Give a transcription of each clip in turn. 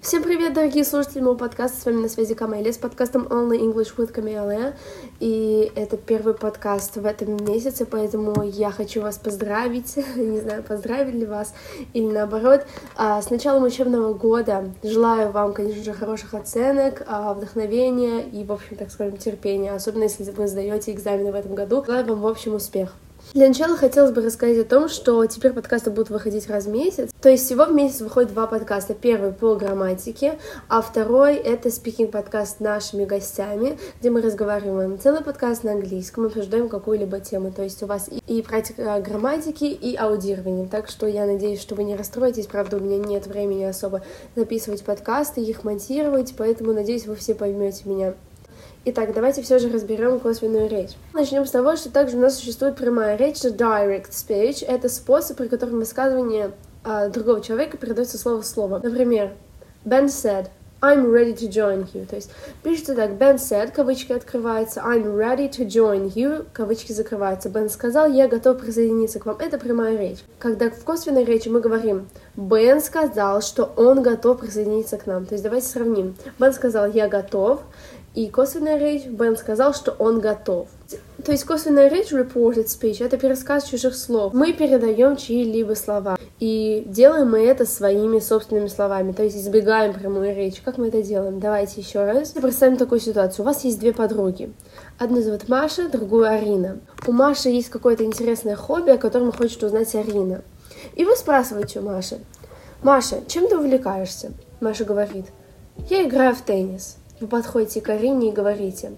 Всем привет, дорогие слушатели моего подкаста. С вами на связи Камелия с подкастом Only English with Камелия. И это первый подкаст в этом месяце, поэтому я хочу вас поздравить. Не знаю, поздравить ли вас или наоборот. А, с началом учебного года желаю вам, конечно же, хороших оценок, а, вдохновения и, в общем, так скажем, терпения. Особенно если вы сдаете экзамены в этом году. Желаю вам, в общем, успех. Для начала хотелось бы рассказать о том, что теперь подкасты будут выходить раз в месяц. То есть всего в месяц выходит два подкаста. Первый по грамматике, а второй — это спикинг-подкаст с нашими гостями, где мы разговариваем. Целый подкаст на английском, обсуждаем какую-либо тему. То есть у вас и практика грамматики, и аудирование. Так что я надеюсь, что вы не расстроитесь. Правда, у меня нет времени особо записывать подкасты, их монтировать, поэтому надеюсь, вы все поймете меня. Итак, давайте все же разберем косвенную речь. Начнем с того, что также у нас существует прямая речь, direct speech. Это способ, при котором высказывание а, другого человека передается слово в слово. Например, Ben said, I'm ready to join you. То есть пишется так, Ben said, кавычки открываются, I'm ready to join you, кавычки закрываются. Ben сказал, я готов присоединиться к вам. Это прямая речь. Когда в косвенной речи мы говорим, Ben сказал, что он готов присоединиться к нам. То есть давайте сравним. Ben сказал, я готов, и косвенная речь, Бен сказал, что он готов. То есть косвенная речь, reported speech, это пересказ чужих слов. Мы передаем чьи-либо слова. И делаем мы это своими собственными словами, то есть избегаем прямой речи. Как мы это делаем? Давайте еще раз. Представим такую ситуацию. У вас есть две подруги. Одну зовут Маша, другую Арина. У Маши есть какое-то интересное хобби, о котором хочет узнать Арина. И вы спрашиваете у Маши, Маша, чем ты увлекаешься? Маша говорит, я играю в теннис. Вы подходите к Арине и говорите,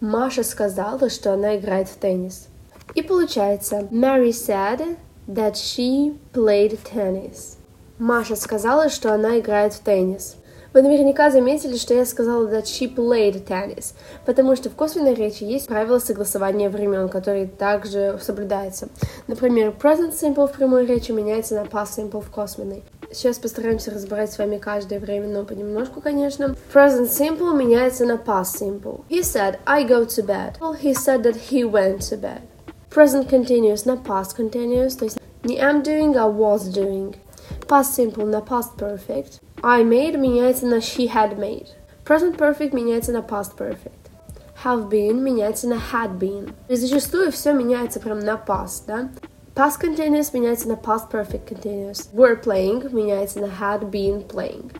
Маша сказала, что она играет в теннис. И получается, Mary said that she played tennis. Маша сказала, что она играет в теннис. Вы наверняка заметили, что я сказала that she played tennis, потому что в косвенной речи есть правила согласования времен, которые также соблюдаются. Например, present simple в прямой речи меняется на past simple в косвенной. Сейчас постараемся разбирать с вами каждое время, но понемножку, конечно. Present simple меняется на past simple. He said, I go to bed. He said that he went to bed. Present continuous на past continuous, то есть не am doing, а was doing. Past simple на past perfect. I made меняется на she had made. Present perfect меняется на past perfect. Have been меняется на had been. И зачастую все меняется прям на past, да? Past continuous меняется на past perfect continuous. Were playing меняется на had been playing.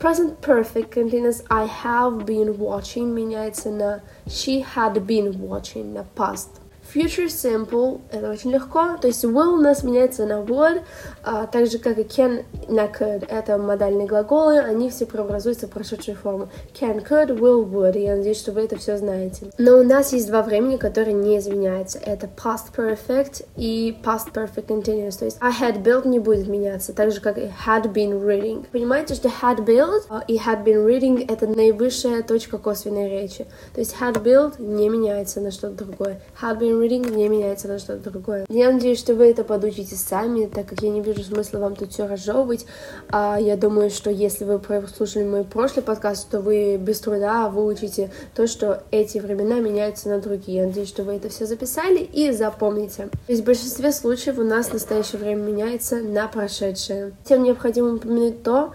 Present perfect continuous I have been watching меняется на she had been watching на past Future simple, это очень легко, то есть will у нас меняется на would, а, так же как и can на could, это модальные глаголы, они все преобразуются в прошедшую форму. Can, could, will, would, я надеюсь, что вы это все знаете. Но у нас есть два времени, которые не изменяются, это past perfect и past perfect continuous, то есть I had built не будет меняться, так же как и had been reading. Понимаете, что had built а, и had been reading это наивысшая точка косвенной речи, то есть had built не меняется на что-то другое, had been reading не меняется на что-то другое. Я надеюсь, что вы это подучите сами, так как я не вижу смысла вам тут все разжевывать. А я думаю, что если вы прослушали мой прошлый подкаст, то вы без труда выучите то, что эти времена меняются на другие. Я надеюсь, что вы это все записали и запомните. То есть в большинстве случаев у нас настоящее время меняется на прошедшее. Тем необходимо упомянуть то,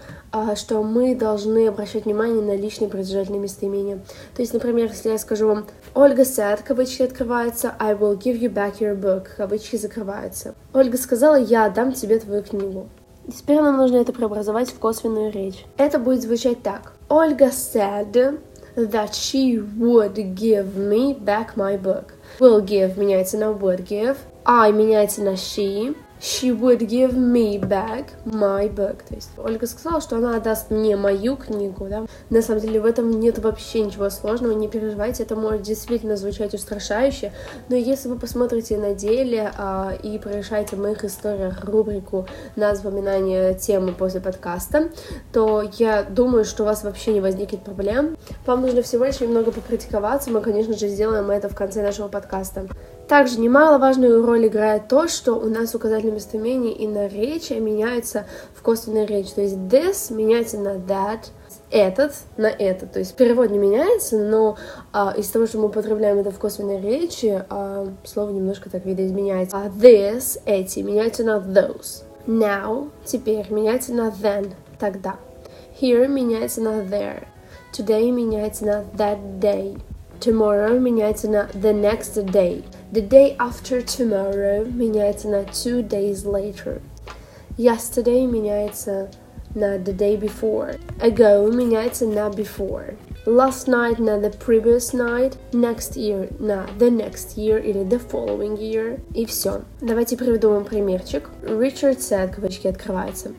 что мы должны обращать внимание на личные предложительные местоимения. То есть, например, если я скажу вам Ольга said, кавычки открываются, I will give you back your book, кавычки закрываются. Ольга сказала, я отдам тебе твою книгу. Теперь нам нужно это преобразовать в косвенную речь. Это будет звучать так. Ольга said that she would give me back my book. Will give меняется на would give. I меняется на she she would give me back my book. То есть Ольга сказала, что она отдаст мне мою книгу, да. На самом деле в этом нет вообще ничего сложного, не переживайте, это может действительно звучать устрашающе, но если вы посмотрите на деле а, и прорешаете в моих историях рубрику на запоминание темы после подкаста, то я думаю, что у вас вообще не возникнет проблем. Вам нужно всего лишь немного попрактиковаться, мы, конечно же, сделаем это в конце нашего подкаста. Также немаловажную роль играет то, что у нас указательное местоимение и наречие меняются в косвенной речи. То есть this меняется на that, этот на этот. То есть перевод не меняется, но а, из того, что мы употребляем это в косвенной речи, а, слово немножко так видоизменяется. А this, эти, меняются на those. Now, теперь, меняется на then, тогда. Here меняется на there. Today меняется на that day. Tomorrow меняется на the next day. The day after tomorrow меняется на two days later. Yesterday меняется на the day before. Ago меняется на before. Last night на the previous night. Next year на the next year или the following year. И все. Давайте приведу вам примерчик. Richard said, кавычки открываются.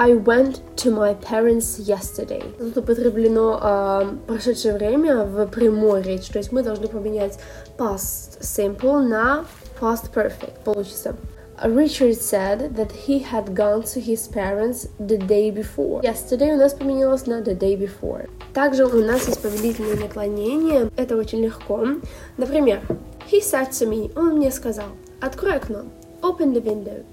I went to my parents yesterday. Тут употреблено э, прошедшее время в прямой речи, то есть мы должны поменять past simple на past perfect. Получится. Richard said that he had gone to his parents the day before. Yesterday у нас поменялось на the day before. Также у нас есть повелительное наклонение. Это очень легко. Например, he said to me, он мне сказал, открой окно, open the window.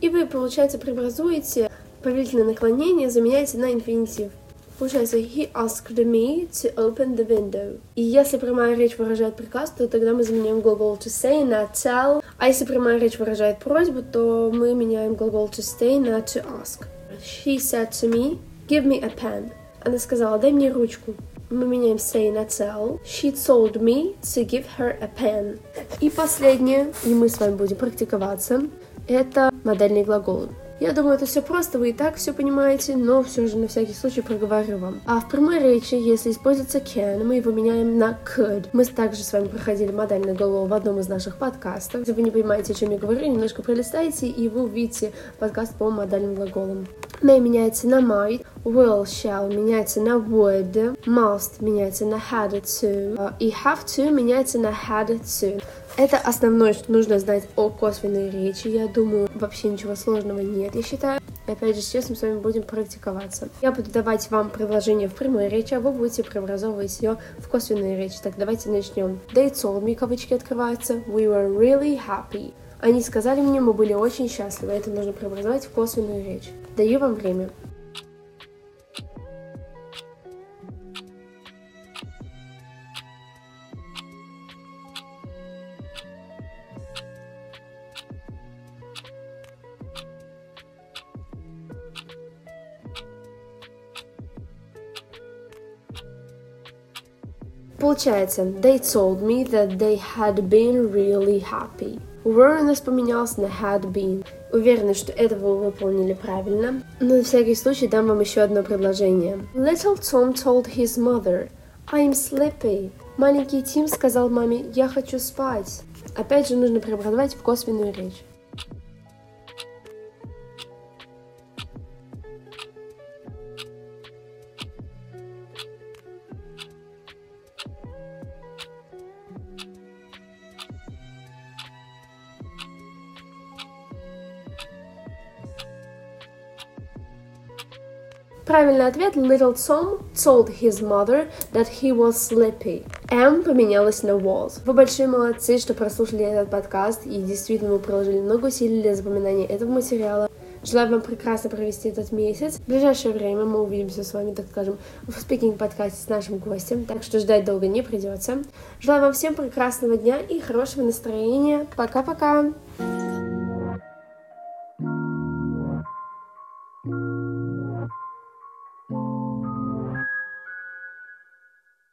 И вы, получается, преобразуете повелительное наклонение заменяете на инфинитив. Получается, he asked me to open the window. И если прямая речь выражает приказ, то тогда мы заменяем глагол to say на tell. А если прямая речь выражает просьбу, то мы меняем глагол to stay на to ask. She said to me, give me a pen. Она сказала, дай мне ручку. Мы меняем say на tell. She told me to give her a pen. И последнее, и мы с вами будем практиковаться, это модельные глаголы. Я думаю, это все просто, вы и так все понимаете, но все же на всякий случай проговорю вам. А в прямой речи, если используется can, мы его меняем на could. Мы также с вами проходили модальный голову в одном из наших подкастов. Если вы не понимаете, о чем я говорю, немножко пролистайте, и вы увидите подкаст по модальным глаголам. May меняется на might, will, shall меняется на would, must меняется на had to, и have to меняется на had to. Это основное, что нужно знать о косвенной речи. Я думаю, вообще ничего сложного нет, я считаю. И опять же, сейчас мы с вами будем практиковаться. Я буду давать вам предложение в прямой речи, а вы будете преобразовывать ее в косвенную речь. Так, давайте начнем. They told me, кавычки открываются, we were really happy. Они сказали мне, мы были очень счастливы. Это нужно преобразовать в косвенную речь. Даю вам время. Получается, they told me that they had been really happy. Were у нас поменялся на had been. Уверена, что это вы выполнили правильно. Но на всякий случай дам вам еще одно предложение. Little Tom told his mother, I'm sleepy. Маленький Тим сказал маме, я хочу спать. Опять же, нужно преобразовать в косвенную речь. Правильный ответ Little Tom told his mother that he was sleepy. M поменялась на was. Вы большие молодцы, что прослушали этот подкаст и действительно вы приложили много усилий для запоминания этого материала. Желаю вам прекрасно провести этот месяц. В ближайшее время мы увидимся с вами, так скажем, в спикинг-подкасте с нашим гостем, так что ждать долго не придется. Желаю вам всем прекрасного дня и хорошего настроения. Пока-пока!